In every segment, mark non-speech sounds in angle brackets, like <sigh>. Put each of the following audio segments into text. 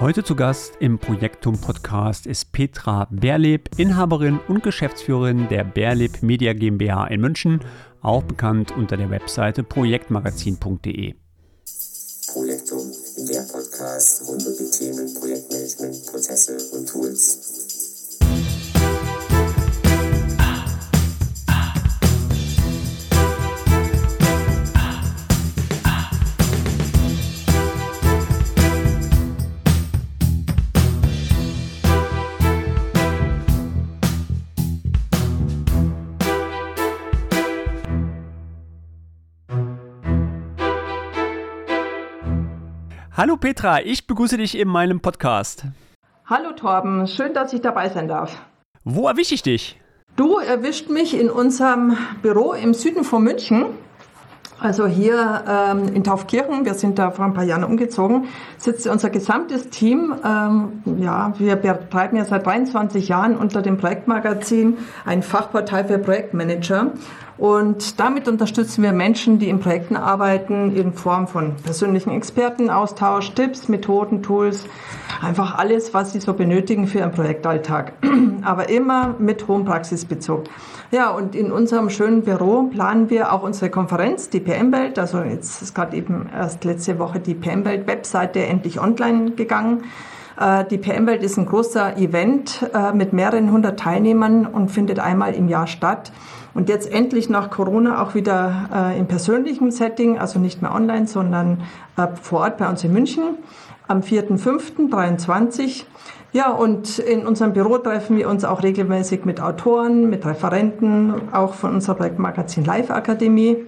Heute zu Gast im Projektum Podcast ist Petra Berleb, Inhaberin und Geschäftsführerin der Berleb Media GmbH in München, auch bekannt unter der Webseite projektmagazin.de. Projektum, der Podcast rund um die Themen Projektmanagement, Prozesse und Tools. Hallo Petra, ich begrüße dich in meinem Podcast. Hallo Torben, schön, dass ich dabei sein darf. Wo erwische ich dich? Du erwischt mich in unserem Büro im Süden von München. Also hier ähm, in Taufkirchen, wir sind da vor ein paar Jahren umgezogen, sitzt unser gesamtes Team. Ähm, ja, wir betreiben ja seit 23 Jahren unter dem Projektmagazin ein Fachportal für Projektmanager. Und damit unterstützen wir Menschen, die in Projekten arbeiten, in Form von persönlichen Expertenaustausch, Tipps, Methoden, Tools, einfach alles, was sie so benötigen für ihren Projektalltag. <clears throat> Aber immer mit hohem Praxisbezug. Ja, und in unserem schönen Büro planen wir auch unsere Konferenz, die PM-Welt. Also jetzt ist gerade eben erst letzte Woche die PM-Welt-Webseite endlich online gegangen. Äh, die PM-Welt ist ein großer Event äh, mit mehreren hundert Teilnehmern und findet einmal im Jahr statt. Und jetzt endlich nach Corona auch wieder äh, im persönlichen Setting, also nicht mehr online, sondern vor Ort bei uns in München am 4.5.23. Ja, und in unserem Büro treffen wir uns auch regelmäßig mit Autoren, mit Referenten, auch von unserer Projektmagazin Live Akademie.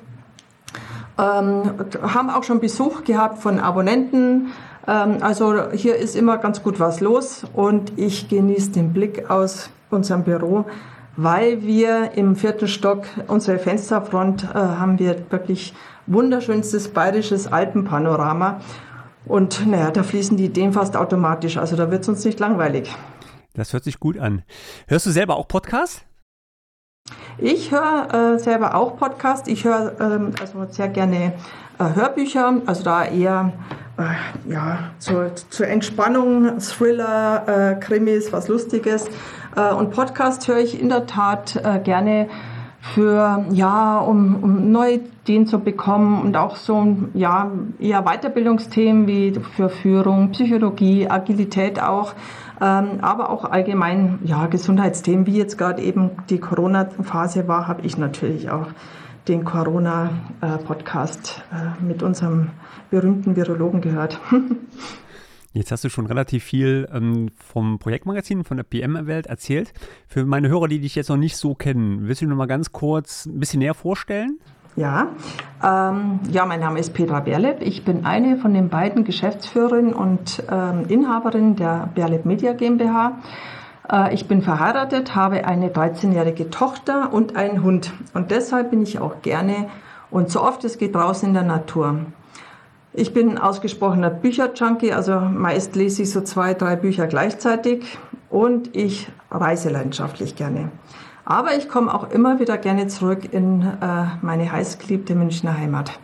Ähm, haben auch schon Besuch gehabt von Abonnenten. Ähm, also hier ist immer ganz gut was los und ich genieße den Blick aus unserem Büro weil wir im vierten Stock unsere Fensterfront äh, haben wir wirklich wunderschönstes bayerisches Alpenpanorama. Und naja, da fließen die Ideen fast automatisch. Also da wird es uns nicht langweilig. Das hört sich gut an. Hörst du selber auch Podcast? Ich höre äh, selber auch Podcast. Ich höre ähm, also sehr gerne Hörbücher, also da eher äh, ja, zur, zur Entspannung, Thriller, äh, Krimis, was Lustiges. Äh, und Podcast höre ich in der Tat äh, gerne für, ja, um, um neue Ideen zu bekommen und auch so, ja, eher Weiterbildungsthemen wie für Führung, Psychologie, Agilität auch, ähm, aber auch allgemein, ja, Gesundheitsthemen, wie jetzt gerade eben die Corona-Phase war, habe ich natürlich auch den Corona-Podcast äh, mit unserem berühmten Virologen gehört. <laughs> Jetzt hast du schon relativ viel ähm, vom Projektmagazin, von der PM-Welt erzählt. Für meine Hörer, die dich jetzt noch nicht so kennen, willst du noch mal ganz kurz ein bisschen näher vorstellen? Ja, ähm, ja, mein Name ist Petra Berleb. Ich bin eine von den beiden Geschäftsführerinnen und ähm, Inhaberinnen der Berleb Media GmbH. Äh, ich bin verheiratet, habe eine 13-jährige Tochter und einen Hund. Und deshalb bin ich auch gerne und so oft es geht draußen in der Natur. Ich bin ausgesprochener Bücherjunkie, also meist lese ich so zwei, drei Bücher gleichzeitig und ich reise leidenschaftlich gerne. Aber ich komme auch immer wieder gerne zurück in äh, meine heißgeliebte Münchner Heimat.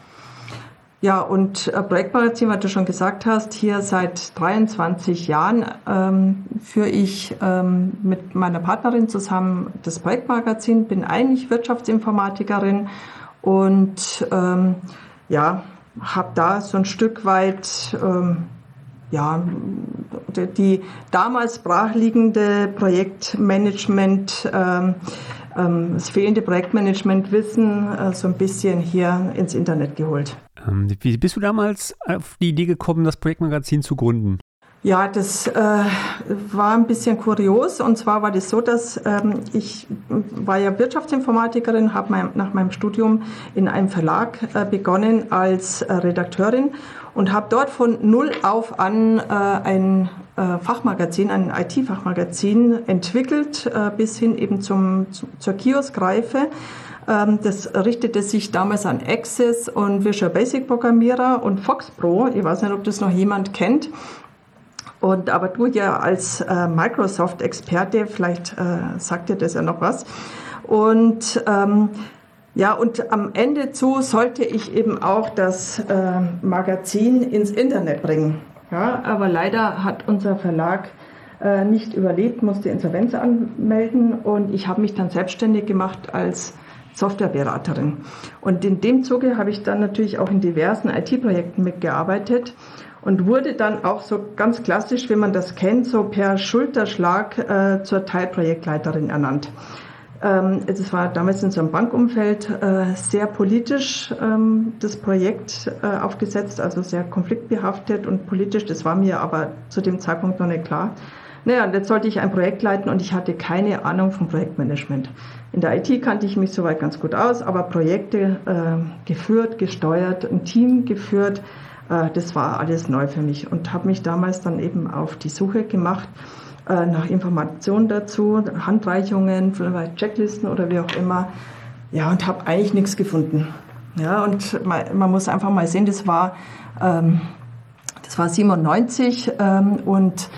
Ja, und äh, Projektmagazin, was du schon gesagt hast, hier seit 23 Jahren ähm, führe ich ähm, mit meiner Partnerin zusammen das Projektmagazin, bin eigentlich Wirtschaftsinformatikerin und ähm, ja, habe da so ein Stück weit ähm, ja, die damals brachliegende Projektmanagement, ähm, ähm, das fehlende Projektmanagementwissen äh, so ein bisschen hier ins Internet geholt. Ähm, wie bist du damals auf die Idee gekommen, das Projektmagazin zu gründen? Ja, das äh, war ein bisschen kurios. Und zwar war das so, dass ähm, ich war ja Wirtschaftsinformatikerin, habe mein, nach meinem Studium in einem Verlag äh, begonnen als äh, Redakteurin und habe dort von null auf an äh, ein äh, Fachmagazin, ein IT-Fachmagazin entwickelt, äh, bis hin eben zum, zu, zur Kioskreife. Ähm, das richtete sich damals an Access und Visual Basic Programmierer und Fox Pro. Ich weiß nicht, ob das noch jemand kennt. Und aber du ja als äh, Microsoft-Experte, vielleicht äh, sagt dir das ja noch was. Und ähm, ja, und am Ende zu sollte ich eben auch das äh, Magazin ins Internet bringen. Ja, aber leider hat unser Verlag äh, nicht überlebt, musste Insolvenz anmelden und ich habe mich dann selbstständig gemacht als Softwareberaterin. Und in dem Zuge habe ich dann natürlich auch in diversen IT-Projekten mitgearbeitet und wurde dann auch so ganz klassisch, wie man das kennt, so per Schulterschlag äh, zur Teilprojektleiterin ernannt. Ähm, es war damals in so einem Bankumfeld äh, sehr politisch ähm, das Projekt äh, aufgesetzt, also sehr konfliktbehaftet und politisch. Das war mir aber zu dem Zeitpunkt noch nicht klar. Naja, und jetzt sollte ich ein Projekt leiten und ich hatte keine Ahnung vom Projektmanagement. In der IT kannte ich mich soweit ganz gut aus, aber Projekte äh, geführt, gesteuert, ein Team geführt, äh, das war alles neu für mich und habe mich damals dann eben auf die Suche gemacht äh, nach Informationen dazu, Handreichungen, vielleicht Checklisten oder wie auch immer. Ja, und habe eigentlich nichts gefunden. Ja, und man, man, muss einfach mal sehen, das war, ähm, das war 97 ähm, und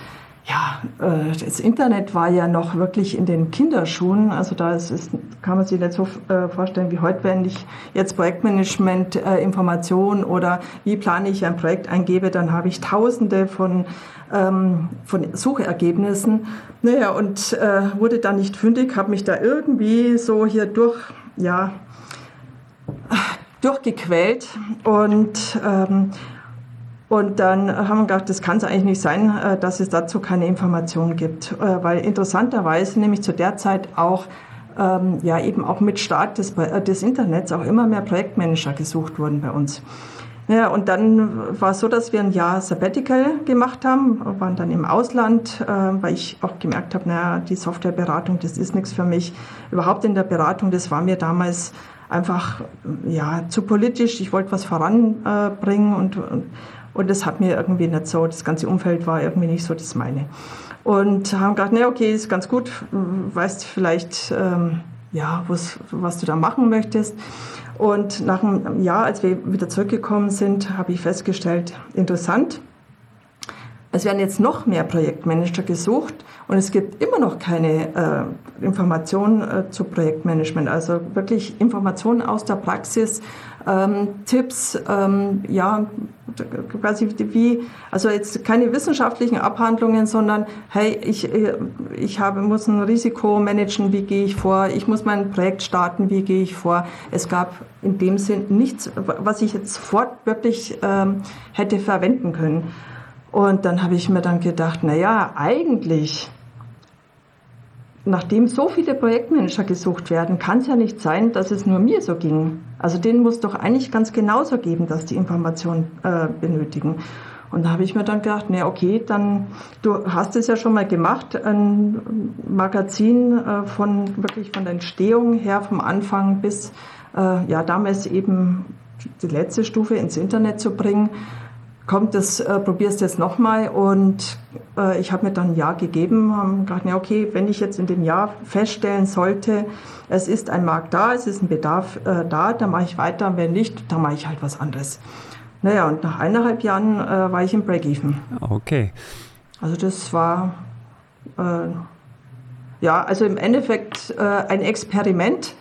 ja, äh, das Internet war ja noch wirklich in den Kinderschuhen. Also da ist, ist, kann man sich nicht so äh, vorstellen wie heute, wenn ich jetzt Projektmanagement äh, Information oder wie plane ich ein Projekt eingebe, dann habe ich tausende von, ähm, von Suchergebnissen. Naja, und äh, wurde dann nicht fündig, habe mich da irgendwie so hier durch, ja, durchgequält und ähm, und dann haben wir gedacht, das kann es eigentlich nicht sein, äh, dass es dazu keine Informationen gibt. Äh, weil interessanterweise nämlich zu der Zeit auch ähm, ja eben auch mit Start des, äh, des Internets auch immer mehr Projektmanager gesucht wurden bei uns. Ja, und dann war es so, dass wir ein Jahr Sabbatical gemacht haben, waren dann im Ausland, weil ich auch gemerkt habe, naja, die Softwareberatung, das ist nichts für mich. Überhaupt in der Beratung, das war mir damals einfach ja zu politisch. Ich wollte was voranbringen und, und und das hat mir irgendwie nicht so, das ganze Umfeld war irgendwie nicht so das meine. Und haben gedacht, nee, okay, ist ganz gut, weißt vielleicht, ähm, ja, was du da machen möchtest. Und nach einem Jahr, als wir wieder zurückgekommen sind, habe ich festgestellt, interessant, es werden jetzt noch mehr Projektmanager gesucht und es gibt immer noch keine äh, Informationen äh, zu Projektmanagement, also wirklich Informationen aus der Praxis, ähm, Tipps, ähm, ja, quasi wie, also jetzt keine wissenschaftlichen Abhandlungen, sondern hey, ich, äh, ich habe, muss ein Risiko managen, wie gehe ich vor, ich muss mein Projekt starten, wie gehe ich vor. Es gab in dem Sinn nichts, was ich jetzt sofort wirklich ähm, hätte verwenden können. Und dann habe ich mir dann gedacht, na ja, eigentlich nachdem so viele Projektmanager gesucht werden, kann es ja nicht sein, dass es nur mir so ging. Also denen muss doch eigentlich ganz genauso geben, dass die Informationen äh, benötigen. Und da habe ich mir dann gedacht, na okay, dann du hast es ja schon mal gemacht, ein Magazin äh, von wirklich von der Entstehung her, vom Anfang bis äh, ja damals eben die letzte Stufe ins Internet zu bringen kommt, das äh, probierst du jetzt nochmal. Und äh, ich habe mir dann ein Jahr gegeben, haben gedacht, ja, okay, wenn ich jetzt in dem Jahr feststellen sollte, es ist ein Markt da, es ist ein Bedarf äh, da, dann mache ich weiter. Wenn nicht, dann mache ich halt was anderes. Naja, und nach eineinhalb Jahren äh, war ich im Break-Even. Okay. Also das war, äh, ja, also im Endeffekt äh, ein Experiment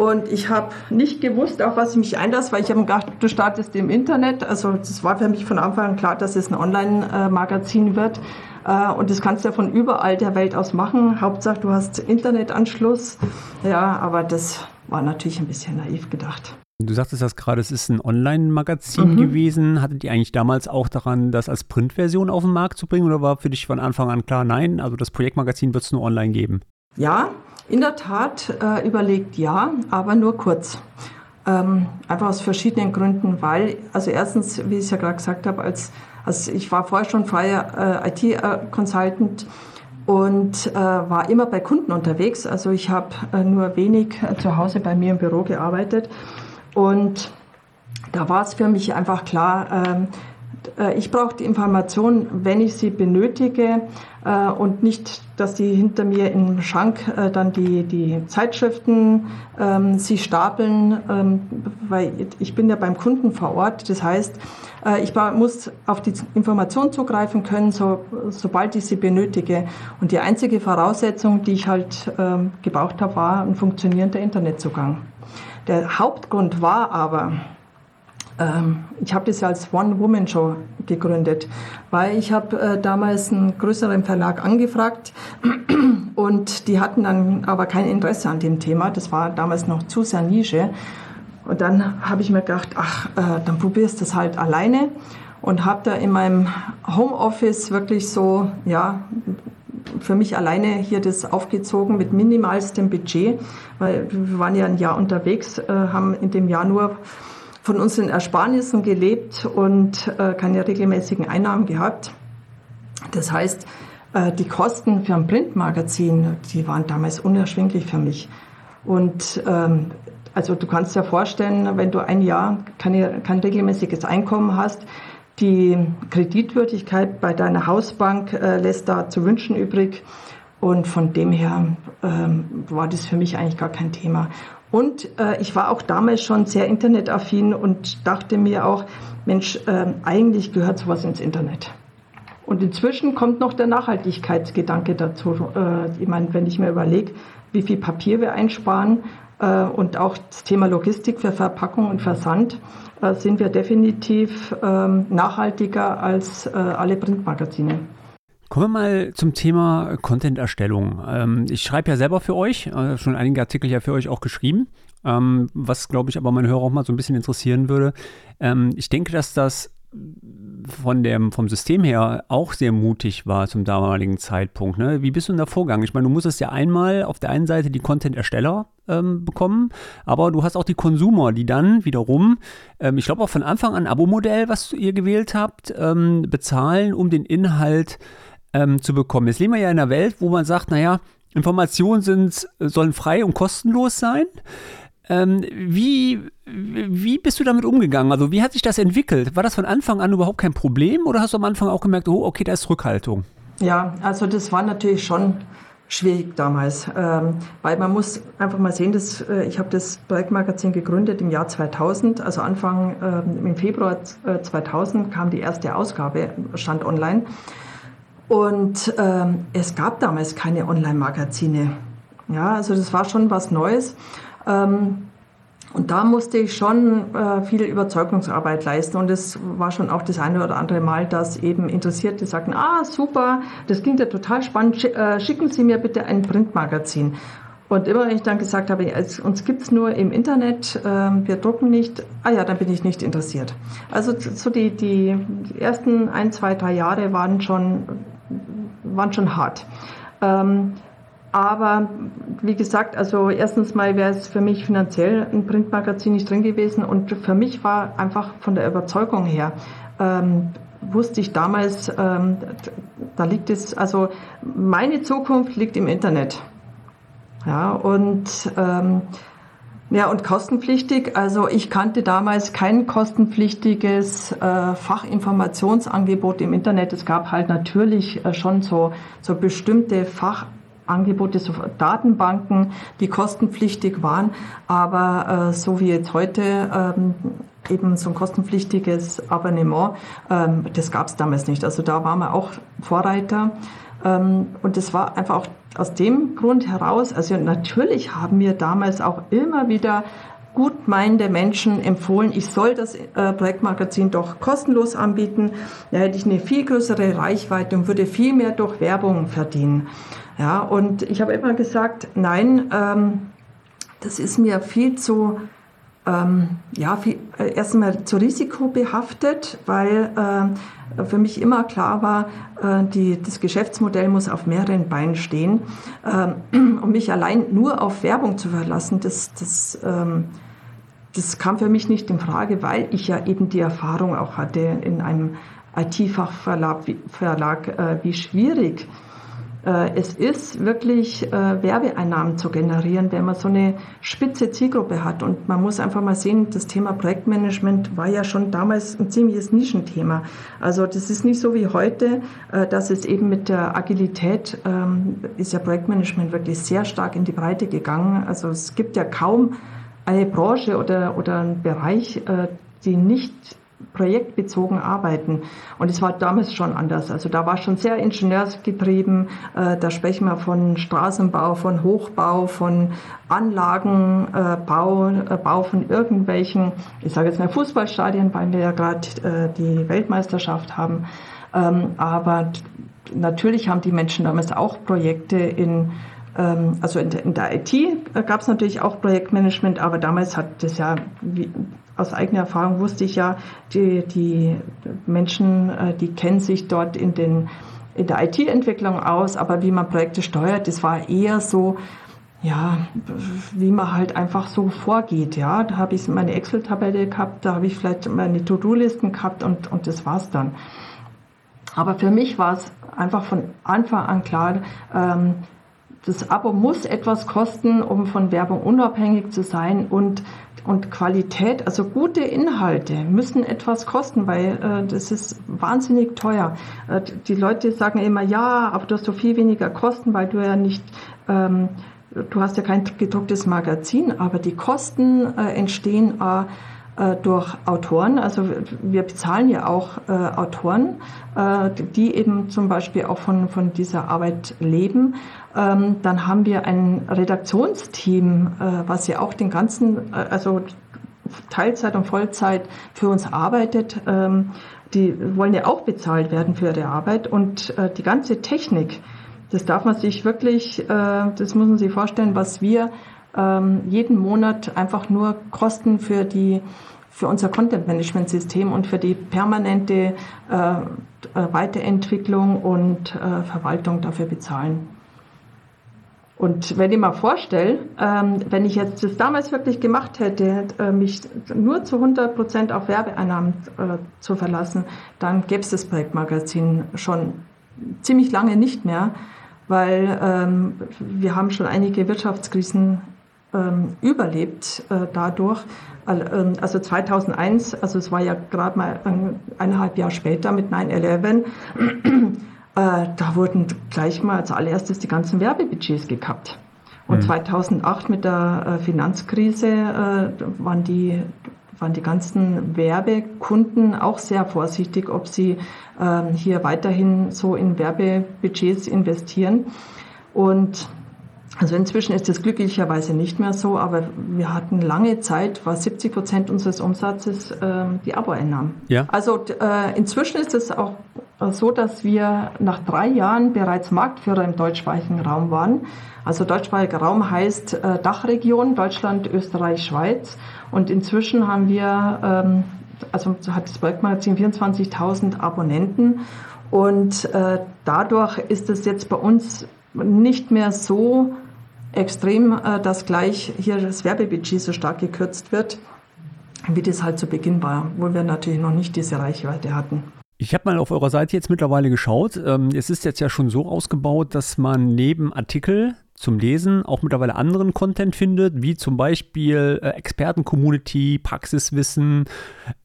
und ich habe nicht gewusst, auf was ich mich einlasse, weil ich habe gedacht, du startest im Internet. Also das war für mich von Anfang an klar, dass es ein Online-Magazin wird. Äh, und das kannst du ja von überall der Welt aus machen. Hauptsache, du hast Internetanschluss. Ja, aber das war natürlich ein bisschen naiv gedacht. Du sagtest das gerade, es ist ein Online-Magazin mhm. gewesen. Hattet ihr eigentlich damals auch daran, das als Printversion auf den Markt zu bringen oder war für dich von Anfang an klar, nein, also das Projektmagazin wird es nur online geben? Ja, in der Tat äh, überlegt ja, aber nur kurz. Ähm, einfach aus verschiedenen Gründen, weil, also erstens, wie ich es ja gerade gesagt habe, als, als ich war vorher schon freier äh, IT-Consultant und äh, war immer bei Kunden unterwegs. Also ich habe äh, nur wenig äh, zu Hause bei mir im Büro gearbeitet und da war es für mich einfach klar, ähm, äh, ich brauche die Information, wenn ich sie benötige äh, und nicht, dass die hinter mir im Schrank äh, dann die, die Zeitschriften ähm, sie stapeln, ähm, weil ich bin ja beim Kunden vor Ort. Das heißt, ich muss auf die Information zugreifen können, so, sobald ich sie benötige. Und die einzige Voraussetzung, die ich halt ähm, gebraucht habe, war ein funktionierender Internetzugang. Der Hauptgrund war aber, ich habe das ja als One-Woman-Show gegründet, weil ich habe äh, damals einen größeren Verlag angefragt <clears throat> und die hatten dann aber kein Interesse an dem Thema. Das war damals noch zu sehr Nische. Und dann habe ich mir gedacht, ach, äh, dann probierst du es halt alleine und habe da in meinem Homeoffice wirklich so, ja, für mich alleine hier das aufgezogen mit minimalstem Budget, weil wir waren ja ein Jahr unterwegs, äh, haben in dem Jahr nur von unseren Ersparnissen gelebt und äh, keine regelmäßigen Einnahmen gehabt. Das heißt, äh, die Kosten für ein Printmagazin, die waren damals unerschwinglich für mich. Und ähm, also du kannst dir vorstellen, wenn du ein Jahr keine, kein regelmäßiges Einkommen hast, die Kreditwürdigkeit bei deiner Hausbank äh, lässt da zu wünschen übrig. Und von dem her ähm, war das für mich eigentlich gar kein Thema. Und äh, ich war auch damals schon sehr internetaffin und dachte mir auch, Mensch, äh, eigentlich gehört sowas ins Internet. Und inzwischen kommt noch der Nachhaltigkeitsgedanke dazu. Äh, ich meine, wenn ich mir überlege, wie viel Papier wir einsparen äh, und auch das Thema Logistik für Verpackung und Versand, äh, sind wir definitiv ähm, nachhaltiger als äh, alle Printmagazine. Kommen wir mal zum Thema Content-Erstellung. Ähm, ich schreibe ja selber für euch, äh, schon einige Artikel ja für euch auch geschrieben, ähm, was glaube ich aber meine Hörer auch mal so ein bisschen interessieren würde. Ähm, ich denke, dass das von dem, vom System her auch sehr mutig war zum damaligen Zeitpunkt. Ne? Wie bist du in der Vorgang? Ich meine, du musstest ja einmal auf der einen Seite die Content-Ersteller ähm, bekommen, aber du hast auch die Konsumer, die dann wiederum, ähm, ich glaube auch von Anfang an ein Abo-Modell, was ihr gewählt habt, ähm, bezahlen, um den Inhalt ähm, zu bekommen. Jetzt leben wir ja in einer Welt, wo man sagt, naja, Informationen sind, sollen frei und kostenlos sein. Ähm, wie, wie bist du damit umgegangen? Also wie hat sich das entwickelt? War das von Anfang an überhaupt kein Problem oder hast du am Anfang auch gemerkt, oh, okay, da ist Rückhaltung? Ja, also das war natürlich schon schwierig damals, ähm, weil man muss einfach mal sehen, dass äh, ich habe das Projektmagazin gegründet im Jahr 2000, also Anfang äh, im Februar 2000 äh, kam die erste Ausgabe, stand online. Und ähm, es gab damals keine Online-Magazine. Ja, also das war schon was Neues. Ähm, und da musste ich schon äh, viel Überzeugungsarbeit leisten. Und es war schon auch das eine oder andere Mal, dass eben Interessierte sagten, ah, super, das klingt ja total spannend, äh, schicken Sie mir bitte ein Printmagazin. Und immer wenn ich dann gesagt habe, uns gibt es nur im Internet, äh, wir drucken nicht, ah ja, dann bin ich nicht interessiert. Also so die, die ersten ein, zwei, drei Jahre waren schon waren schon hart. Ähm, aber wie gesagt, also erstens mal wäre es für mich finanziell ein Printmagazin nicht drin gewesen und für mich war einfach von der Überzeugung her, ähm, wusste ich damals, ähm, da liegt es, also meine Zukunft liegt im Internet. Ja, und ähm, ja, und kostenpflichtig. Also ich kannte damals kein kostenpflichtiges äh, Fachinformationsangebot im Internet. Es gab halt natürlich äh, schon so, so bestimmte Fachangebote, so Datenbanken, die kostenpflichtig waren. Aber äh, so wie jetzt heute ähm, eben so ein kostenpflichtiges Abonnement, ähm, das gab es damals nicht. Also da waren wir auch Vorreiter. Ähm, und das war einfach auch aus dem Grund heraus, also natürlich haben mir damals auch immer wieder gutmeinende Menschen empfohlen, ich soll das äh, Projektmagazin doch kostenlos anbieten. Da hätte ich eine viel größere Reichweite und würde viel mehr durch Werbung verdienen. Ja, und ich habe immer gesagt, nein, ähm, das ist mir viel zu ähm, ja, äh, erstmal zu risikobehaftet, weil äh, für mich immer klar war, äh, die, das Geschäftsmodell muss auf mehreren Beinen stehen. Ähm, <clears throat> um mich allein nur auf Werbung zu verlassen, das, das, ähm, das kam für mich nicht in Frage, weil ich ja eben die Erfahrung auch hatte in einem IT-Fachverlag, Verlag, äh, wie schwierig äh, es ist wirklich äh, Werbeeinnahmen zu generieren, wenn man so eine spitze Zielgruppe hat. Und man muss einfach mal sehen, das Thema Projektmanagement war ja schon damals ein ziemliches Nischenthema. Also das ist nicht so wie heute, äh, dass es eben mit der Agilität ähm, ist ja Projektmanagement wirklich sehr stark in die Breite gegangen. Also es gibt ja kaum eine Branche oder, oder einen Bereich, die nicht projektbezogen arbeiten. Und es war damals schon anders. Also da war schon sehr ingenieursgetrieben. Äh, da sprechen wir von Straßenbau, von Hochbau, von Anlagenbau, äh, Bau von irgendwelchen, ich sage jetzt mal Fußballstadien, weil wir ja gerade die Weltmeisterschaft haben. Ähm, aber natürlich haben die Menschen damals auch Projekte in ähm, also in der, IT gab es natürlich auch Projektmanagement, aber damals hat das ja, aus eigener Erfahrung wusste ich ja, die, die Menschen, äh, die kennen sich dort in, den, in der IT-Entwicklung aus, aber wie man Projekte steuert, das war eher so, ja, wie man halt einfach so vorgeht, ja. Da habe ich meine Excel-Tabelle gehabt, da habe ich vielleicht meine To-Do-Listen gehabt und, und das war's dann. Aber für mich war es einfach von Anfang an klar, ähm, das Abo muss etwas kosten, um von Werbung unabhängig zu sein und, und Qualität, also gute Inhalte müssen etwas kosten, weil äh, das ist wahnsinnig teuer. Äh, die Leute sagen immer, ja, aber du hast so viel weniger Kosten, weil du ja nicht, ähm, du hast ja kein gedrucktes Magazin, aber die Kosten äh, entstehen äh, durch Autoren. Also wir bezahlen ja auch äh, Autoren, äh, die eben zum Beispiel auch von, von dieser Arbeit leben. Ähm, dann haben wir ein Redaktionsteam, äh, was ja auch den ganzen, äh, also Teilzeit und Vollzeit für uns arbeitet. Ähm, die wollen ja auch bezahlt werden für ihre Arbeit und äh, die ganze Technik, das darf man sich wirklich, das muss man sich vorstellen, was wir ähm, jeden Monat einfach nur Kosten für die für unser Content Management System und für die permanente äh, Weiterentwicklung und äh, Verwaltung dafür bezahlen. Und wenn ich mir vorstelle, ähm, wenn ich jetzt das damals wirklich gemacht hätte, äh, mich nur zu 100 Prozent auf Werbeeinnahmen äh, zu verlassen, dann gäbe es das Projektmagazin schon ziemlich lange nicht mehr, weil ähm, wir haben schon einige Wirtschaftskrisen überlebt äh, dadurch. Ähm, also 2001, also es war ja gerade mal eineinhalb Jahre später mit 9-11, äh, da wurden gleich mal als allererstes die ganzen Werbebudgets gekappt. Und mhm. 2008 mit der äh, Finanzkrise waren die waren die ganzen Werbekunden auch sehr vorsichtig, ob sie ähm, hier weiterhin so in Werbebudgets investieren. Und also inzwischen ist es glücklicherweise nicht mehr so, aber wir hatten lange Zeit, war 70 Prozent unseres Umsatzes äh, die Abo-Einnahmen. Ja. Also äh, inzwischen ist es auch so, dass wir nach drei Jahren bereits Marktführer im deutschsprachigen Raum waren. Also deutschsprachiger Raum heißt äh, Dachregion, Deutschland, Österreich, Schweiz. Und inzwischen haben wir, ähm, also hat das Projektmagazin 24.000 Abonnenten. Und äh, dadurch ist es jetzt bei uns nicht mehr so extrem, äh, dass gleich hier das Werbebudget so stark gekürzt wird, wie das halt zu Beginn war, wo wir natürlich noch nicht diese Reichweite hatten. Ich habe mal auf eurer Seite jetzt mittlerweile geschaut. Ähm, es ist jetzt ja schon so ausgebaut, dass man neben Artikel zum Lesen auch mittlerweile anderen Content findet, wie zum Beispiel äh, Experten-Community, Praxiswissen,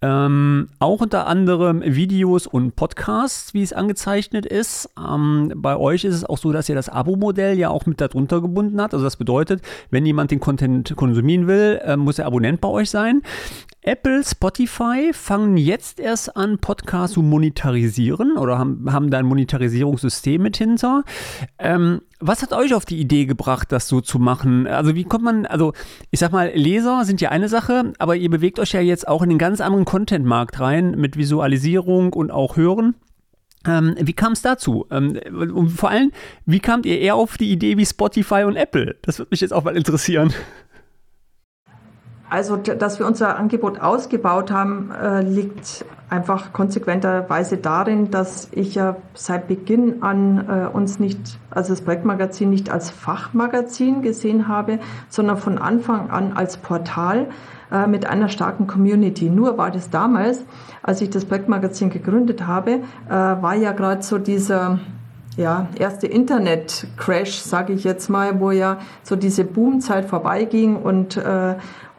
ähm, auch unter anderem Videos und Podcasts, wie es angezeichnet ist. Ähm, bei euch ist es auch so, dass ihr das Abo-Modell ja auch mit darunter gebunden habt. Also das bedeutet, wenn jemand den Content konsumieren will, äh, muss er Abonnent bei euch sein. Apple, Spotify fangen jetzt erst an, Podcasts zu monetarisieren oder haben, haben da ein Monetarisierungssystem mit hinter. Ähm, was hat euch auf die Idee gebracht, das so zu machen? Also wie kommt man, also ich sag mal, Leser sind ja eine Sache, aber ihr bewegt euch ja jetzt auch in den ganz anderen Content-Markt rein mit Visualisierung und auch Hören. Ähm, wie kam es dazu? Ähm, und vor allem, wie kamt ihr eher auf die Idee wie Spotify und Apple? Das würde mich jetzt auch mal interessieren. Also, dass wir unser Angebot ausgebaut haben, äh, liegt einfach konsequenterweise darin, dass ich ja seit Beginn an äh, uns nicht, also das Projektmagazin nicht als Fachmagazin gesehen habe, sondern von Anfang an als Portal äh, mit einer starken Community. Nur war das damals, als ich das Projektmagazin gegründet habe, war ja gerade so dieser ja, erste Internet-Crash, sage ich jetzt mal, wo ja so diese Boomzeit vorbeiging und äh,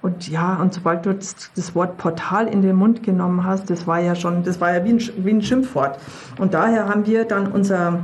und ja, und sobald du das, Wort Portal in den Mund genommen hast, das war ja schon, das war ja wie ein, wie ein Schimpfwort. Und daher haben wir dann unser,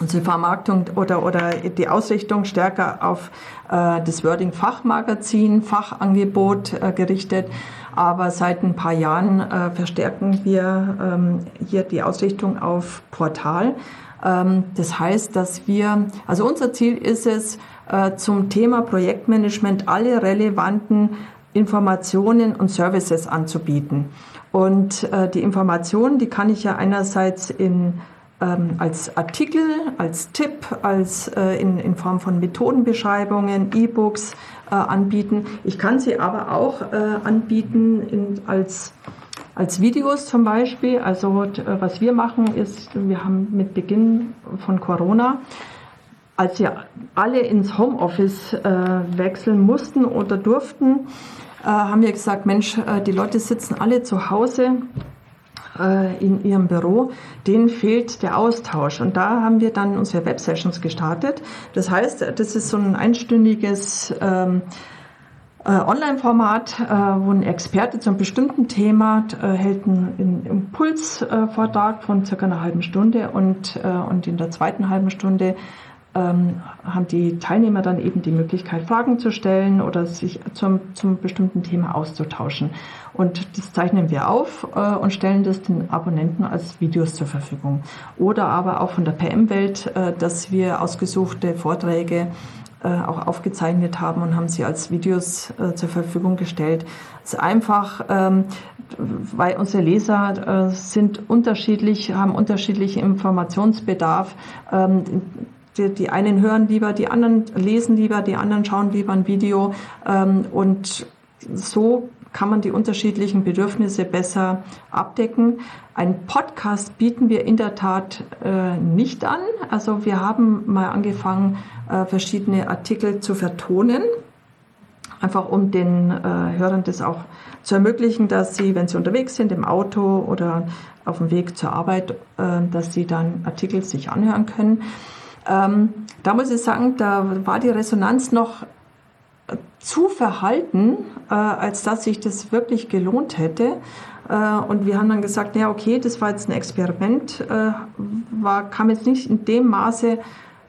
unsere Vermarktung oder, oder die Ausrichtung stärker auf äh, das Wording Fachmagazin, Fachangebot äh, gerichtet. Aber seit ein paar Jahren äh, verstärken wir ähm, hier die Ausrichtung auf Portal. Ähm, das heißt, dass wir, also unser Ziel ist es, äh, zum Thema Projektmanagement alle relevanten Informationen und Services anzubieten. Und äh, die Informationen, die kann ich ja einerseits in ähm, als Artikel, als Tipp, als äh, in, in Form von Methodenbeschreibungen, E-Books äh, anbieten. Ich kann sie aber auch äh, anbieten in, als als Videos zum Beispiel. Also äh, was wir machen ist, wir haben mit Beginn von Corona als wir alle ins Homeoffice äh, wechseln mussten oder durften, äh, haben wir gesagt, Mensch, äh, die Leute sitzen alle zu Hause äh, in ihrem Büro, denen fehlt der Austausch. Und da haben wir dann unsere Web-Sessions gestartet. Das heißt, das ist so ein einstündiges ähm, äh, Online-Format, äh, wo ein Experte zu einem bestimmten Thema hält einen Impulsvortrag von circa einer halben Stunde und, und in der zweiten halben Stunde ähm, haben die Teilnehmer dann eben die Möglichkeit, Fragen zu stellen oder sich zum, zum bestimmten Thema auszutauschen. Und das zeichnen wir auf äh, und stellen das den Abonnenten als Videos zur Verfügung. Oder aber auch von der PM-Welt, äh, dass wir ausgesuchte Vorträge äh, auch aufgezeichnet haben und haben sie als Videos äh, zur Verfügung gestellt. Es ist einfach, ähm, weil unsere Leser äh, sind unterschiedlich, haben unterschiedlichen Informationsbedarf. Ähm, die, die, einen hören lieber, die anderen lesen lieber, die anderen schauen lieber ein Video. Ähm, und so kann man die unterschiedlichen Bedürfnisse besser abdecken. Ein Podcast bieten wir in der Tat äh, nicht an. Also wir haben mal angefangen, äh, verschiedene Artikel zu vertonen, einfach um den äh, Hörern das auch zu ermöglichen, dass sie, wenn sie unterwegs sind, im Auto oder auf dem Weg zur Arbeit, äh, dass sie dann Artikel sich anhören können. Ähm, da muss ich sagen, da war die Resonanz noch zu verhalten, äh, als dass sich das wirklich gelohnt hätte. Äh, und wir haben dann gesagt, ja okay, das war jetzt ein Experiment, äh, war, kam jetzt nicht in dem Maße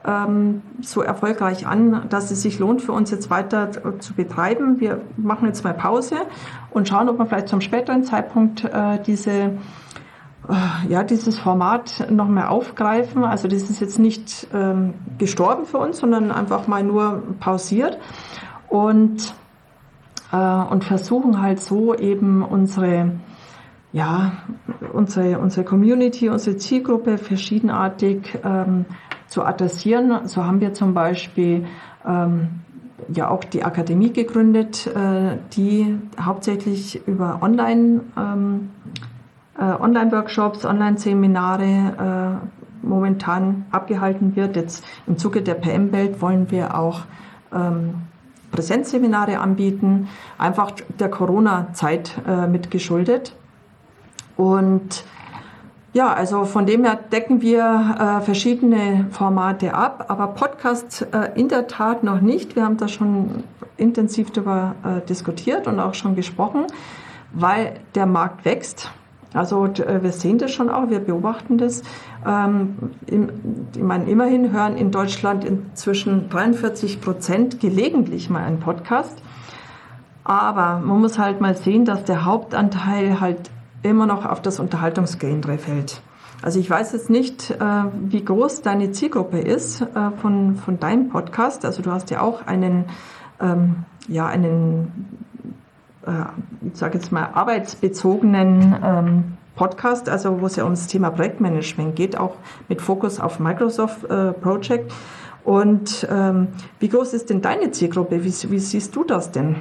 ähm, so erfolgreich an, dass es sich lohnt für uns jetzt weiter zu betreiben. Wir machen jetzt mal Pause und schauen, ob wir vielleicht zum späteren Zeitpunkt äh, diese ja, dieses Format noch mehr aufgreifen. Also das ist jetzt nicht ähm, gestorben für uns, sondern einfach mal nur pausiert und, äh, und versuchen halt so eben unsere, ja, unsere, unsere Community, unsere Zielgruppe verschiedenartig ähm, zu adressieren. So haben wir zum Beispiel ähm, ja auch die Akademie gegründet, äh, die hauptsächlich über Online ähm, äh, Online-Workshops, Online-Seminare äh, momentan abgehalten wird. Jetzt im Zuge der PM-Welt wollen wir auch ähm, Präsenzseminare anbieten, einfach der Corona-Zeit äh, mit geschuldet. Und ja, also von dem her decken wir äh, verschiedene Formate ab, aber Podcast äh, in der Tat noch nicht. Wir haben da schon intensiv darüber äh, diskutiert und auch schon gesprochen, weil der Markt wächst. Also äh, wir sehen das schon auch, wir beobachten das. Ähm, ich meine, immerhin hören in Deutschland inzwischen 43 Prozent gelegentlich mal einen Podcast. Aber man muss halt mal sehen, dass der Hauptanteil halt immer noch auf das Unterhaltungsgenre fällt. Also ich weiß jetzt nicht, äh, wie groß deine Zielgruppe ist äh, von, von deinem Podcast. Also du hast ja auch einen, ähm, ja, einen ich sage jetzt mal, arbeitsbezogenen ähm, Podcast, also wo es ja ums Thema Projektmanagement geht, auch mit Fokus auf Microsoft äh, Project. Und ähm, wie groß ist denn deine Zielgruppe? Wie siehst du das denn?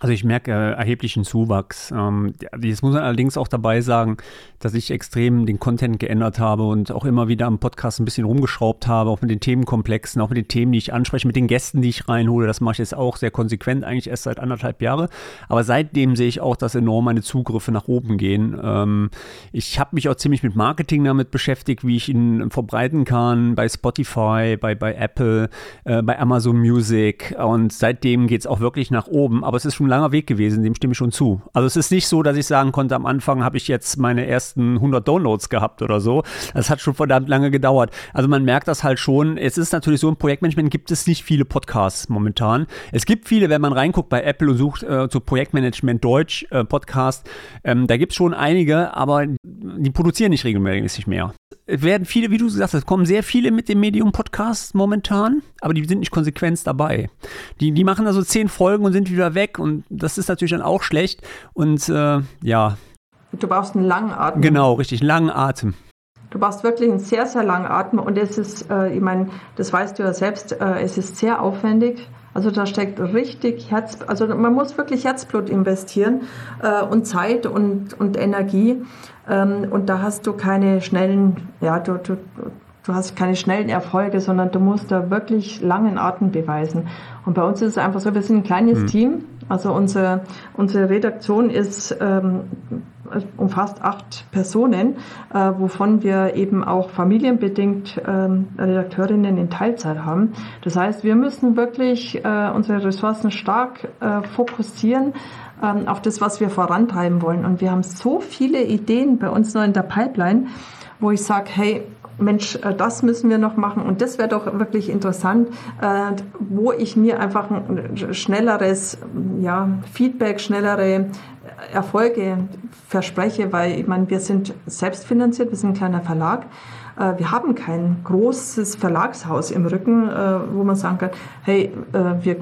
Also ich merke äh, erheblichen Zuwachs. Ähm, jetzt muss man allerdings auch dabei sagen, dass ich extrem den Content geändert habe und auch immer wieder am Podcast ein bisschen rumgeschraubt habe, auch mit den Themenkomplexen, auch mit den Themen, die ich anspreche, mit den Gästen, die ich reinhole. Das mache ich jetzt auch sehr konsequent, eigentlich erst seit anderthalb Jahren. Aber seitdem sehe ich auch, dass enorm meine Zugriffe nach oben gehen. Ähm, ich habe mich auch ziemlich mit Marketing damit beschäftigt, wie ich ihn verbreiten kann, bei Spotify, bei, bei Apple, äh, bei Amazon Music. Und seitdem geht es auch wirklich nach oben. Aber es ist schon ein langer Weg gewesen, dem stimme ich schon zu. Also es ist nicht so, dass ich sagen konnte, am Anfang habe ich jetzt meine ersten 100 Downloads gehabt oder so. Das hat schon verdammt lange gedauert. Also man merkt das halt schon. Es ist natürlich so, im Projektmanagement gibt es nicht viele Podcasts momentan. Es gibt viele, wenn man reinguckt bei Apple und sucht äh, zu Projektmanagement Deutsch äh, Podcast, ähm, da gibt es schon einige, aber die produzieren nicht regelmäßig mehr. Es werden viele, wie du gesagt hast, kommen sehr viele mit dem Medium-Podcast momentan, aber die sind nicht konsequent dabei. Die, die machen also zehn Folgen und sind wieder weg und das ist natürlich dann auch schlecht. Und äh, ja. Du brauchst einen langen Atem. Genau, richtig, langen Atem. Du brauchst wirklich einen sehr, sehr langen Atem und es ist, äh, ich meine, das weißt du ja selbst, äh, es ist sehr aufwendig. Also da steckt richtig Herz, also man muss wirklich Herzblut investieren äh, und Zeit und, und Energie. Ähm, und da hast du keine schnellen, ja, du, du, du hast keine schnellen Erfolge, sondern du musst da wirklich langen Atem beweisen. Und bei uns ist es einfach so, wir sind ein kleines mhm. Team. Also unsere, unsere Redaktion ist ähm, umfasst acht Personen, äh, wovon wir eben auch familienbedingt ähm, Redakteurinnen in Teilzeit haben. Das heißt, wir müssen wirklich äh, unsere Ressourcen stark äh, fokussieren ähm, auf das, was wir vorantreiben wollen. Und wir haben so viele Ideen bei uns noch in der Pipeline, wo ich sage, hey, Mensch, äh, das müssen wir noch machen und das wäre doch wirklich interessant, äh, wo ich mir einfach ein schnelleres ja, Feedback, schnellere Erfolge verspreche, weil ich meine, wir sind selbstfinanziert, wir sind ein kleiner Verlag. Äh, wir haben kein großes Verlagshaus im Rücken, wo man sagen kann, hey, wir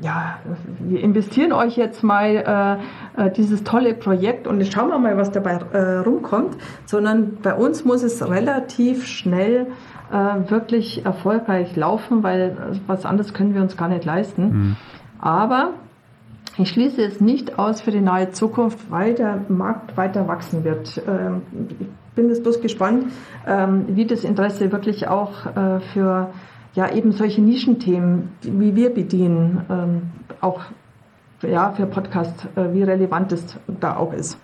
ja, wir investieren euch jetzt mal äh, äh, dieses tolle Projekt und jetzt schauen wir mal, was dabei äh, rumkommt, sondern bei uns muss es relativ schnell äh, wirklich erfolgreich laufen, weil was anderes können wir uns gar nicht leisten. Mhm. Aber ich schließe es nicht aus für die nahe Zukunft, weil der Markt weiter wachsen wird. Ähm, ich bin jetzt bloß gespannt, ähm, wie das Interesse wirklich auch äh, für ja eben solche Nischenthemen, wie wir bedienen, ähm, auch ja, für Podcast, äh, wie relevant es da auch ist.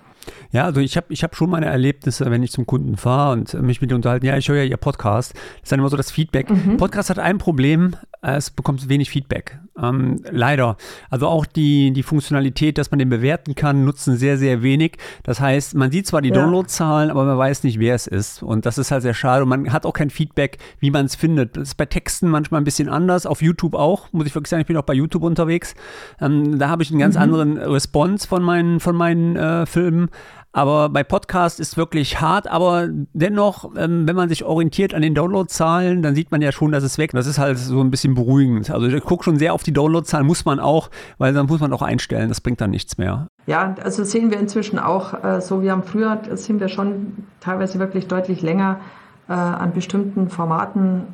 Ja, also ich habe ich hab schon meine Erlebnisse, wenn ich zum Kunden fahre und mich mit dir unterhalten, ja, ich höre ja Ihr Podcast. Das ist dann immer so das Feedback. Mhm. Podcast hat ein Problem, es bekommt wenig Feedback. Ähm, leider. Also auch die, die Funktionalität, dass man den bewerten kann, nutzen sehr, sehr wenig. Das heißt, man sieht zwar die ja. Downloadzahlen, aber man weiß nicht, wer es ist. Und das ist halt sehr schade. Und man hat auch kein Feedback, wie man es findet. Das ist bei Texten manchmal ein bisschen anders, auf YouTube auch, muss ich wirklich sagen, ich bin auch bei YouTube unterwegs. Ähm, da habe ich einen ganz mhm. anderen Response von meinen, von meinen äh, Filmen. Aber bei Podcast ist wirklich hart, aber dennoch, ähm, wenn man sich orientiert an den Downloadzahlen, dann sieht man ja schon, dass es weg. Das ist halt so ein bisschen beruhigend. Also ich gucke schon sehr auf die Downloadzahlen, muss man auch, weil dann muss man auch einstellen. Das bringt dann nichts mehr. Ja, also sehen wir inzwischen auch äh, so, wir haben früher, sind wir schon teilweise wirklich deutlich länger äh, an bestimmten Formaten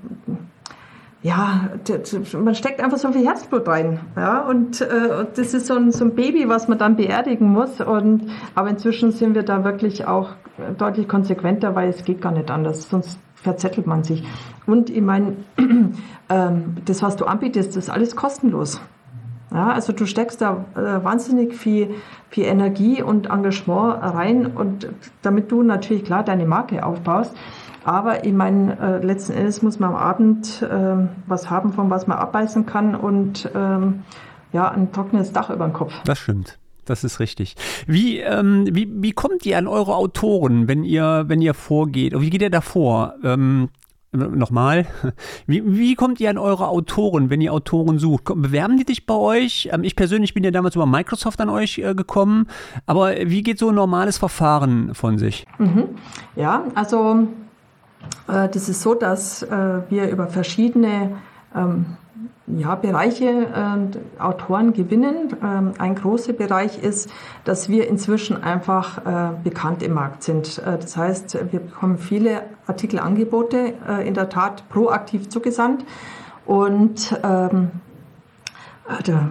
ja, man steckt einfach so viel Herzblut rein. Ja, und äh, das ist so ein, so ein Baby, was man dann beerdigen muss. Und, aber inzwischen sind wir da wirklich auch deutlich konsequenter, weil es geht gar nicht anders, sonst verzettelt man sich. Und ich meine, <clears throat> ähm, das, was du anbietest, ist alles kostenlos. Ja, also du steckst da äh, wahnsinnig viel, viel Energie und Engagement rein und damit du natürlich klar deine Marke aufbaust. Aber ich meine, äh, letzten Endes muss man am Abend äh, was haben, von was man abbeißen kann und ähm, ja, ein trockenes Dach über dem Kopf. Das stimmt. Das ist richtig. Wie, ähm, wie, wie kommt ihr an eure Autoren, wenn ihr, wenn ihr vorgeht? Wie geht ihr da vor? Ähm, Nochmal, wie, wie kommt ihr an eure Autoren, wenn ihr Autoren sucht? Bewerben die dich bei euch? Ähm, ich persönlich bin ja damals über Microsoft an euch äh, gekommen, aber wie geht so ein normales Verfahren von sich? Mhm. Ja, also das ist so, dass äh, wir über verschiedene ähm, ja, Bereiche äh, Autoren gewinnen. Ähm, ein großer Bereich ist, dass wir inzwischen einfach äh, bekannt im Markt sind. Äh, das heißt, wir bekommen viele Artikelangebote äh, in der Tat proaktiv zugesandt und ähm, da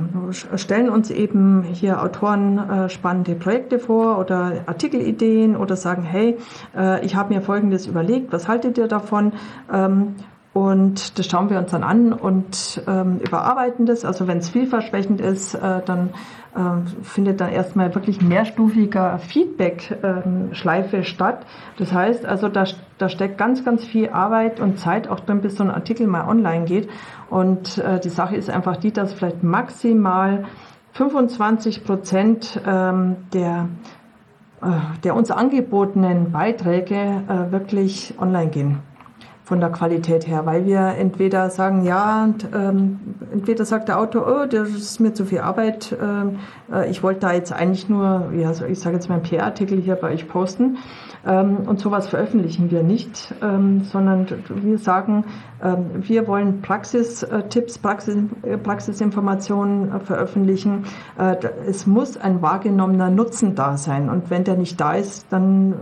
stellen uns eben hier Autoren äh, spannende Projekte vor oder Artikelideen oder sagen, hey, äh, ich habe mir Folgendes überlegt, was haltet ihr davon? Ähm, und das schauen wir uns dann an und ähm, überarbeiten das. Also wenn es vielversprechend ist, äh, dann äh, findet dann erstmal wirklich mehrstufiger Feedback-Schleife ähm, statt. Das heißt also, da, da steckt ganz, ganz viel Arbeit und Zeit auch drin, bis so ein Artikel mal online geht. Und äh, die Sache ist einfach die, dass vielleicht maximal 25 Prozent ähm, der, äh, der uns angebotenen Beiträge äh, wirklich online gehen von der Qualität her, weil wir entweder sagen, ja, und, ähm, entweder sagt der Autor, oh, das ist mir zu viel Arbeit, ähm, äh, ich wollte da jetzt eigentlich nur, ja, ich sage jetzt mal einen PR-Artikel hier bei euch posten ähm, und sowas veröffentlichen wir nicht, ähm, sondern wir sagen, ähm, wir wollen Praxistipps, Praxis, äh, Praxisinformationen äh, veröffentlichen. Äh, es muss ein wahrgenommener Nutzen da sein und wenn der nicht da ist, dann,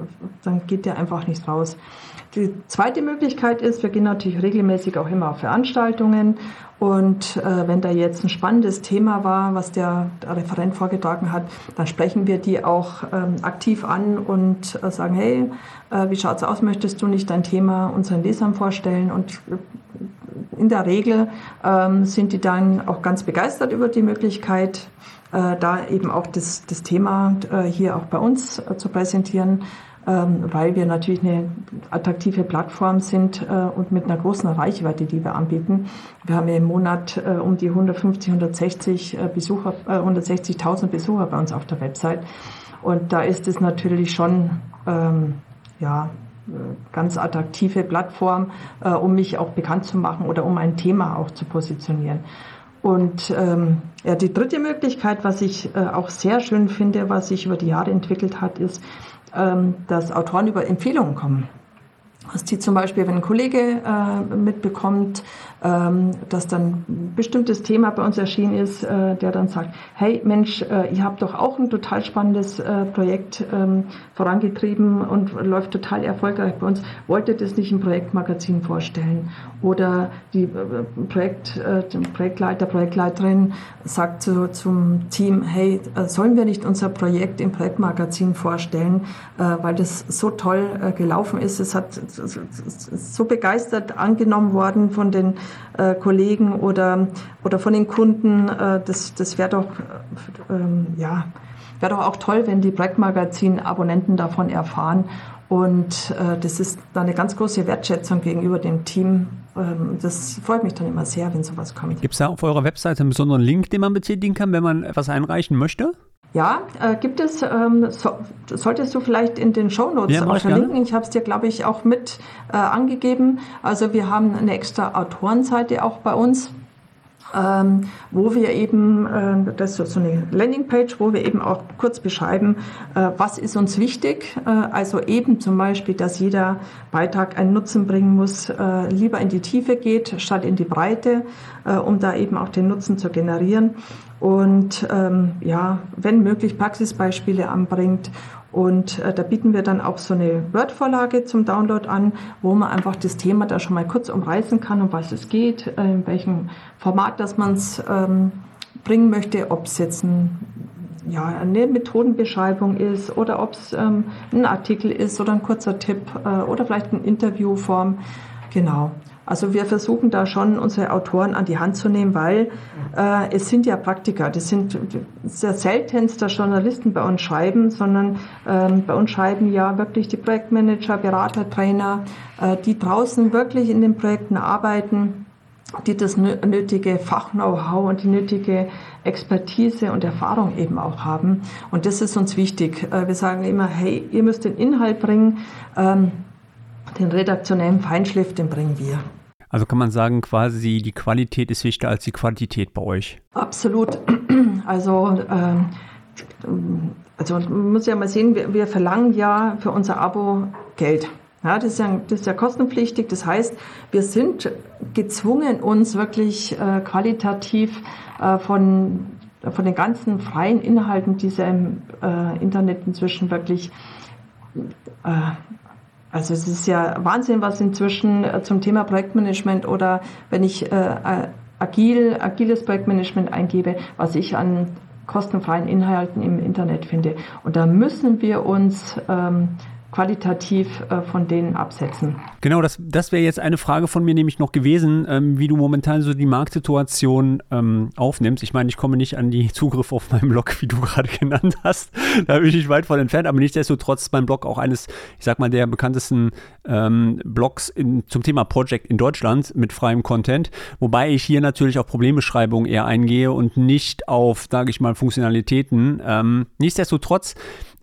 dann geht der einfach nicht raus. Die zweite Möglichkeit ist, wir gehen natürlich regelmäßig auch immer auf Veranstaltungen und äh, wenn da jetzt ein spannendes Thema war, was der, Referent vorgetragen hat, dann sprechen wir die auch ähm, aktiv an und äh, sagen, hey, äh, wie schaut's aus? Möchtest du nicht dein Thema unseren Lesern vorstellen? Und äh, in der Regel ähm, sind die dann auch ganz begeistert über die Möglichkeit, äh, da eben auch das, das Thema äh, hier auch bei uns zu präsentieren. Ähm, weil wir natürlich eine attraktive Plattform sind äh, und mit einer großen Reichweite, die wir anbieten. Wir haben im Monat äh, um die 150, 160 äh, Besucher, 160.000 Besucher bei uns auf der Website. Und da ist es natürlich schon, ähm, ja, ganz attraktive Plattform, äh, um mich auch bekannt zu machen oder um ein Thema auch zu positionieren. Und ähm, ja, die dritte Möglichkeit, was ich äh, auch sehr schön finde, was sich über die Jahre entwickelt hat, ist, dass Autoren über Empfehlungen kommen. Das zieht zum Beispiel, wenn ein Kollege äh, mitbekommt, ähm, dass dann ein bestimmtes Thema bei uns erschienen ist, äh, der dann sagt, hey Mensch, äh, ihr habt doch auch ein total spannendes äh, Projekt ähm, vorangetrieben und läuft total erfolgreich bei uns. Wolltet ihr es nicht im Projektmagazin vorstellen? Oder die äh, Projekt, äh, Projektleiter, Projektleiterin sagt zu, zum Team, hey, äh, sollen wir nicht unser Projekt im Projektmagazin vorstellen, weil das so toll gelaufen ist. Es hat so begeistert angenommen worden von den äh, Kollegen oder, oder von den Kunden. Äh, das das wäre doch, ähm, ja, wäre doch auch toll, wenn die Break-Magazin-Abonnenten davon erfahren. Und äh, das ist eine ganz große Wertschätzung gegenüber dem Team. Ähm, das freut mich dann immer sehr, wenn sowas kommt. Gibt es da auf eurer Webseite einen besonderen Link, den man betätigen kann, wenn man etwas einreichen möchte? Ja, äh, gibt es, ähm, so, solltest du vielleicht in den Shownotes ja, auch verlinken. Ich habe es dir, glaube ich, auch mit äh, angegeben. Also wir haben eine extra Autorenseite auch bei uns. Ähm, wo wir eben, äh, das ist so eine Landingpage, wo wir eben auch kurz beschreiben, äh, was ist uns wichtig. Äh, also eben zum Beispiel, dass jeder Beitrag einen Nutzen bringen muss, äh, lieber in die Tiefe geht, statt in die Breite, äh, um da eben auch den Nutzen zu generieren und ähm, ja, wenn möglich Praxisbeispiele anbringt. Und äh, da bieten wir dann auch so eine Word-Vorlage zum Download an, wo man einfach das Thema da schon mal kurz umreißen kann, um was es geht, äh, in welchem Format das man es ähm, bringen möchte, ob es jetzt ein, ja, eine Methodenbeschreibung ist oder ob es ähm, ein Artikel ist oder ein kurzer Tipp äh, oder vielleicht eine Interviewform. Genau. Also wir versuchen da schon unsere Autoren an die Hand zu nehmen, weil äh, es sind ja Praktiker, das sind sehr seltenster Journalisten bei uns schreiben, sondern ähm, bei uns schreiben ja wirklich die Projektmanager, Berater, Trainer, äh, die draußen wirklich in den Projekten arbeiten, die das nötige Fach-Know-how und die nötige Expertise und Erfahrung eben auch haben. Und das ist uns wichtig. Äh, wir sagen immer, hey, ihr müsst den Inhalt bringen. Ähm, den redaktionellen Feinschliff, den bringen wir. Also kann man sagen, quasi die Qualität ist wichtiger als die Quantität bei euch. Absolut. <clears throat> Also, ähm, also man muss ja mal sehen, wir, wir verlangen ja für unser Abo Geld. Ja, das, ist ja, das ist ja kostenpflichtig. Das heißt, wir sind gezwungen, uns wirklich äh, qualitativ äh, von, von den ganzen freien Inhalten, die es ja im äh, Internet inzwischen wirklich äh, also es ist ja Wahnsinn, was inzwischen äh, zum Thema Projektmanagement oder wenn ich äh, agil, agiles Projektmanagement eingebe, was ich an kostenfreien Inhalten im Internet finde. Und da müssen wir uns ähm, qualitativ äh, von denen absetzen. Genau, das, das wäre jetzt eine Frage von mir nämlich noch gewesen, ähm, wie du momentan so die Marktsituation ähm, aufnimmst. Ich meine, ich komme nicht an die Zugriff auf meinen Blog, wie du gerade genannt hast. Da bin ich weit von entfernt, aber nichtsdestotrotz ist mein Blog auch eines, ich sag mal, der bekanntesten ähm, Blogs in, zum Thema Project in Deutschland mit freiem Content, wobei ich hier natürlich auf Problembeschreibungen eher eingehe und nicht auf, sage ich mal, Funktionalitäten. Ähm, nichtsdestotrotz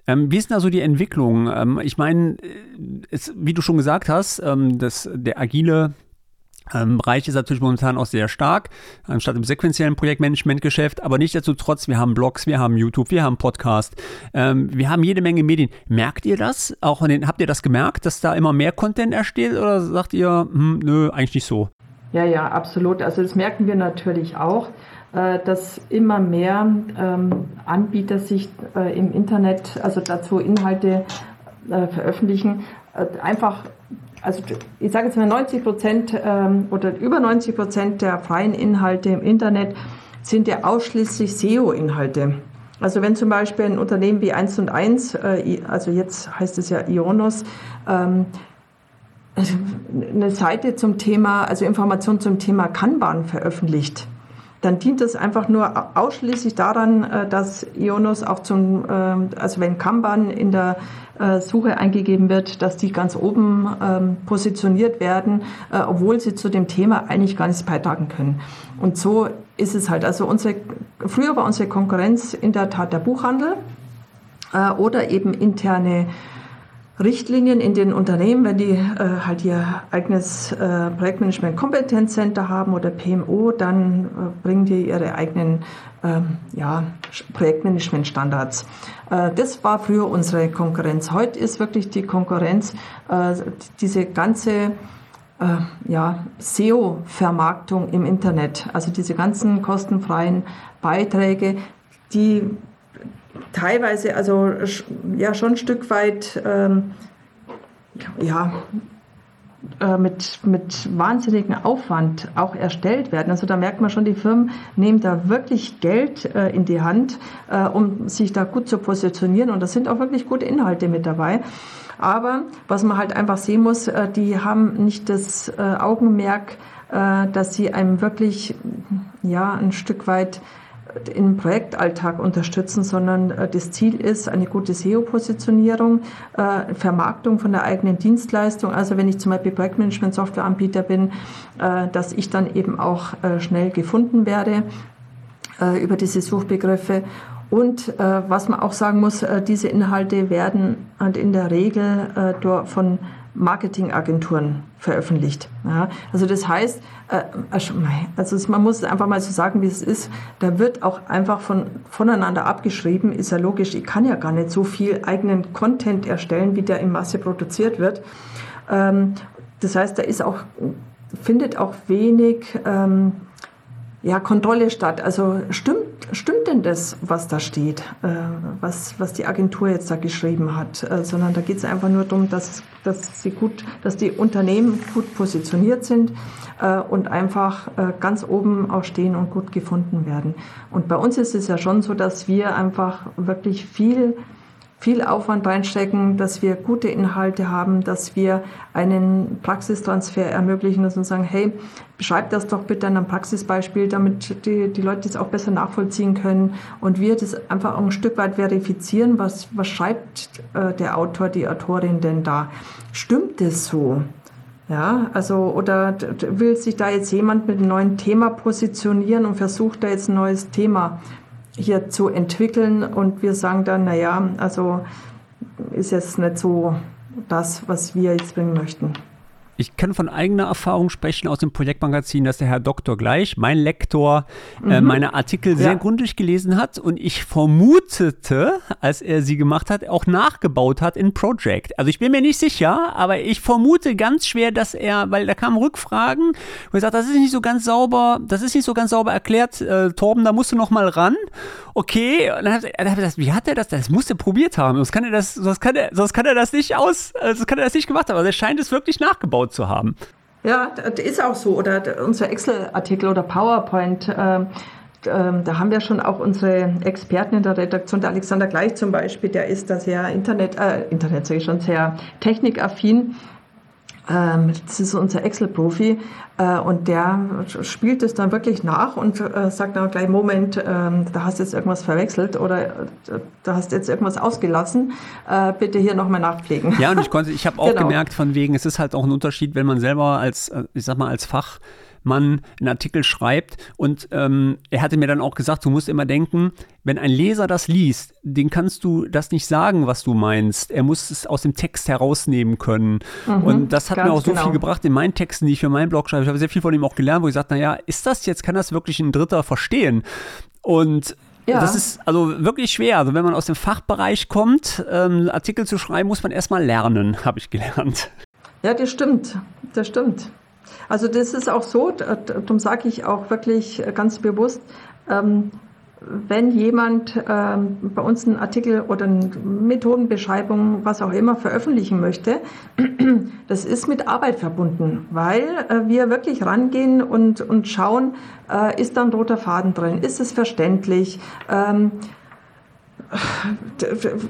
ähm, wie ist denn da so die Entwicklung? Ähm, ich meine, äh, wie du schon gesagt hast, ähm, das, der agile ähm, Bereich ist natürlich momentan auch sehr stark, anstatt im sequenziellen Projektmanagement-Geschäft. Aber nichtsdestotrotz, wir haben Blogs, wir haben YouTube, wir haben Podcast, ähm, wir haben jede Menge Medien. Merkt ihr das? Auch den, habt ihr das gemerkt, dass da immer mehr Content ersteht oder sagt ihr, hm, nö, eigentlich nicht so? Ja, ja, absolut. Also das merken wir natürlich auch. Äh, dass immer mehr ähm, Anbieter sich äh, im Internet, also dazu Inhalte äh, veröffentlichen, einfach, also ich sage jetzt mal 90 Prozent ähm, oder über 90 Prozent der freien Inhalte im Internet sind ja ausschließlich SEO-Inhalte. Also wenn zum Beispiel ein Unternehmen wie 1 und 1, also jetzt heißt es ja Ionos, ähm, eine Seite zum Thema, also Information zum Thema Kanban veröffentlicht, dann dient es einfach nur ausschließlich daran, äh, dass Ionos auch zum, ähm, also wenn Kanban in der äh, Suche eingegeben wird, dass die ganz oben ähm, positioniert werden, äh, obwohl sie zu dem Thema eigentlich gar nichts beitragen können. Und so ist es halt. Also unsere, früher war unsere Konkurrenz in der Tat der Buchhandel oder eben interne Richtlinien in den Unternehmen, wenn die äh, halt ihr eigenes äh, Projektmanagement Kompetenzcenter haben oder PMO, dann äh, bringen die ihre eigenen ähm, ja, Projektmanagement-Standards. Äh, das war früher unsere Konkurrenz. Heute ist wirklich die Konkurrenz äh, diese ganze äh, ja, SEO-Vermarktung im Internet, also diese ganzen kostenfreien Beiträge, die teilweise also ja schon ein Stück weit ähm, ja äh, mit, mit wahnsinnigem Aufwand auch erstellt werden. Also da merkt man schon, die Firmen nehmen da wirklich Geld äh, in die Hand, äh, um sich da gut zu positionieren. Und da sind auch wirklich gute Inhalte mit dabei. Aber was man halt einfach sehen muss, äh, die haben nicht das äh, Augenmerk, äh, dass sie einem wirklich ja ein Stück weit im Projektalltag unterstützen, sondern äh, das Ziel ist eine gute SEO-Positionierung, äh, Vermarktung von der eigenen Dienstleistung. Also wenn ich zum Beispiel Projektmanagement-Softwareanbieter bin, äh, dass ich dann eben auch schnell gefunden werde über diese Suchbegriffe. Und was man auch sagen muss, diese Inhalte werden halt in der Regel von Marketingagenturen veröffentlicht. Ja, also das heißt, äh, also man muss einfach mal so sagen, wie es ist. Da wird auch einfach von, voneinander abgeschrieben. Ist ja logisch. Ich kann ja gar nicht so viel eigenen Content erstellen, wie der in Masse produziert wird. Ähm, das heißt, da ist auch findet auch wenig ähm, ja, Kontrolle statt. Also stimmt, stimmt denn das, was da steht, äh, was, was die Agentur jetzt da geschrieben hat? Äh, sondern da geht es einfach nur darum, dass, dass, sie gut, dass die Unternehmen gut positioniert sind äh, und einfach äh, ganz oben auch stehen und gut gefunden werden. Und bei uns ist es ja schon so, dass wir einfach wirklich viel viel Aufwand reinstecken, dass wir gute Inhalte haben, dass wir einen Praxistransfer ermöglichen und sagen, hey, beschreib das doch bitte an einem Praxisbeispiel, damit die, die Leute das auch besser nachvollziehen können und wir das einfach auch ein Stück weit verifizieren, was, was schreibt äh, der Autor, die Autorin denn da? Stimmt das so? Ja, also, oder will sich da jetzt jemand mit einem neuen Thema positionieren und versucht da jetzt ein neues Thema hier zu entwickeln und wir sagen dann, naja, also ist jetzt nicht so das, was wir jetzt bringen möchten. Ich kann von eigener Erfahrung sprechen aus dem Projektmagazin, dass der Herr Doktor gleich, mein Lektor, äh, mhm. äh, meine Artikel sehr ja. gründlich gelesen hat und ich vermutete, als er sie gemacht hat, auch nachgebaut hat in Project. Also ich bin mir nicht sicher, aber ich vermute ganz schwer, dass er, weil da kamen Rückfragen, wo er sagt, das ist nicht so ganz sauber, das ist nicht so ganz sauber erklärt, äh, Torben, da musst du noch mal ran. Okay, und dann hat er gesagt, wie hat er das? Das muss er probiert haben. Sonst kann er das, sonst kann er, sonst kann er das nicht aus, äh, sonst kann er das nicht gemacht haben. Also er scheint es wirklich nachgebaut zu haben. Ja, das ist auch so. Oder unser Excel-Artikel oder PowerPoint. Äh, da haben wir schon auch unsere Experten in der Redaktion, der Alexander Gleich zum Beispiel, der ist da sehr Internet, äh, Internet sage ich schon, sehr technikaffin. Ähm, das ist unser Excel-Profi äh, und der spielt es dann wirklich nach und äh, sagt dann gleich, Moment, äh, da hast du jetzt irgendwas verwechselt oder äh, da hast du jetzt irgendwas ausgelassen, bitte hier nochmal nachpflegen. Ja, und ich <laughs> konnte, ich habe auch genau. gemerkt von wegen, es ist halt auch ein Unterschied, wenn man selber als, ich sag mal, als Fach man einen Artikel schreibt. Und ähm, er hatte mir dann auch gesagt, du musst immer denken, wenn ein Leser das liest, den kannst du das nicht sagen, was du meinst. Er muss es aus dem Text herausnehmen können. Mhm, und das hat mir auch so genau. viel gebracht in meinen Texten, die ich für meinen Blog schreibe. Ich habe sehr viel von ihm auch gelernt, wo ich sagte, naja, ist das jetzt, kann das wirklich ein Dritter verstehen? Und ja. Das ist also wirklich schwer. Also wenn man aus dem Fachbereich kommt, ähm, Artikel zu schreiben, muss man erstmal lernen, <laughs> habe ich gelernt. Ja, das stimmt. Das stimmt. Also das ist auch so, darum sage ich auch wirklich ganz bewusst, ähm, wenn jemand ähm, bei uns einen Artikel oder eine Methodenbeschreibung, was auch immer, veröffentlichen möchte, <clears throat> das ist mit Arbeit verbunden, weil äh, wir wirklich rangehen und, und schauen, äh, ist da ein roter Faden drin, ist es verständlich, ähm,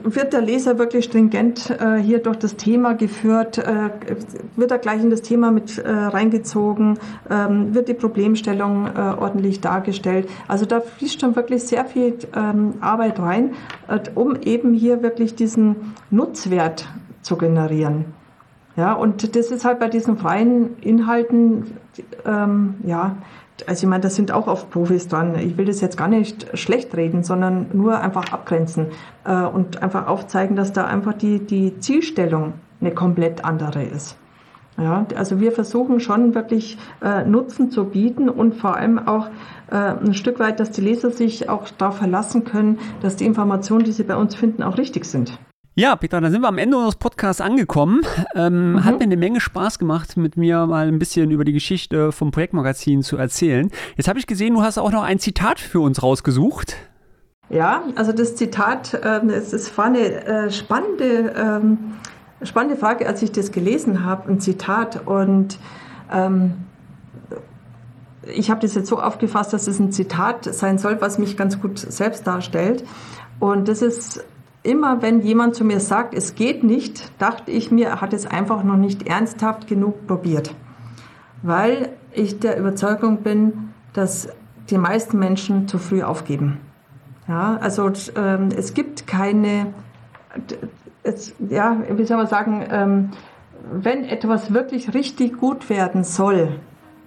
wird der Leser wirklich stringent äh, hier durch das Thema geführt? Äh, wird er gleich in das Thema mit äh, reingezogen? Ähm, wird die Problemstellung ordentlich dargestellt? Also da fließt schon wirklich sehr viel ähm, Arbeit rein, um eben hier wirklich diesen Nutzwert zu generieren. Ja, und das ist halt bei diesen freien Inhalten, ähm, ja, also ich meine, das sind auch oft Profis dran. Ich will das jetzt gar nicht schlecht reden, sondern nur einfach abgrenzen äh, und einfach aufzeigen, dass da einfach die, die Zielstellung eine komplett andere ist. Ja, also wir versuchen schon wirklich äh, Nutzen zu bieten und vor allem auch äh, ein Stück weit, dass die Leser sich auch darauf verlassen können, dass die Informationen, die sie bei uns finden, auch richtig sind. Ja, Peter, dann sind wir am Ende unseres Podcasts angekommen. Ähm, mhm. Hat mir eine Menge Spaß gemacht, mit mir mal ein bisschen über die Geschichte vom Projektmagazin zu erzählen. Jetzt habe ich gesehen, du hast auch noch ein Zitat für uns rausgesucht. Ja, also das Zitat, äh, es, es war eine äh, spannende, ähm, spannende Frage, als ich das gelesen habe, ein Zitat. Und ähm, ich habe das jetzt so aufgefasst, dass es ein Zitat sein soll, was mich ganz gut selbst darstellt. Und das ist immer wenn jemand zu mir sagt, es geht nicht, dachte ich mir, er hat es einfach noch nicht ernsthaft genug probiert. Weil ich der Überzeugung bin, dass die meisten Menschen zu früh aufgeben. Ja, also ähm, es gibt keine, es, ja, wie soll man sagen, ähm, wenn etwas wirklich richtig gut werden soll,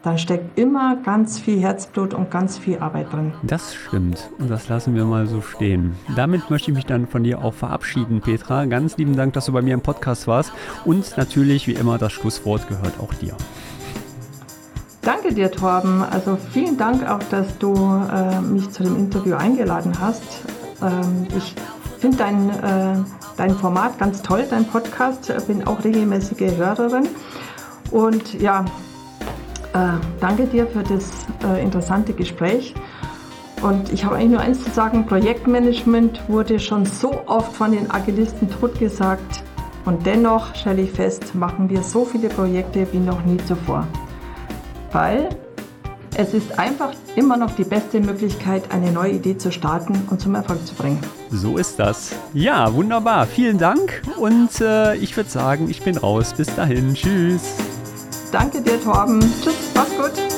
dann steckt immer ganz viel Herzblut und ganz viel Arbeit drin. Das stimmt und das lassen wir mal so stehen. Damit möchte ich mich dann von dir auch verabschieden, Petra. Ganz lieben Dank, dass du bei mir im Podcast warst und natürlich wie immer das Schlusswort gehört auch dir. Danke dir, Torben. Also vielen Dank auch, dass du äh, mich zu dem Interview eingeladen hast. Ähm, ich finde dein, äh, dein Format ganz toll, dein Podcast. Bin auch regelmäßige Hörerin. Und ja, äh, danke dir für das äh, interessante Gespräch. Und ich habe eigentlich nur eins zu sagen, Projektmanagement wurde schon so oft von den Agilisten totgesagt. Und dennoch, stelle ich fest, machen wir so viele Projekte wie noch nie zuvor. Weil es ist einfach immer noch die beste Möglichkeit, eine neue Idee zu starten und zum Erfolg zu bringen. So ist das. Ja, wunderbar. Vielen Dank und äh, ich würde sagen, ich bin raus. Bis dahin. Tschüss. Danke dir, Torben. Tschüss, mach's gut.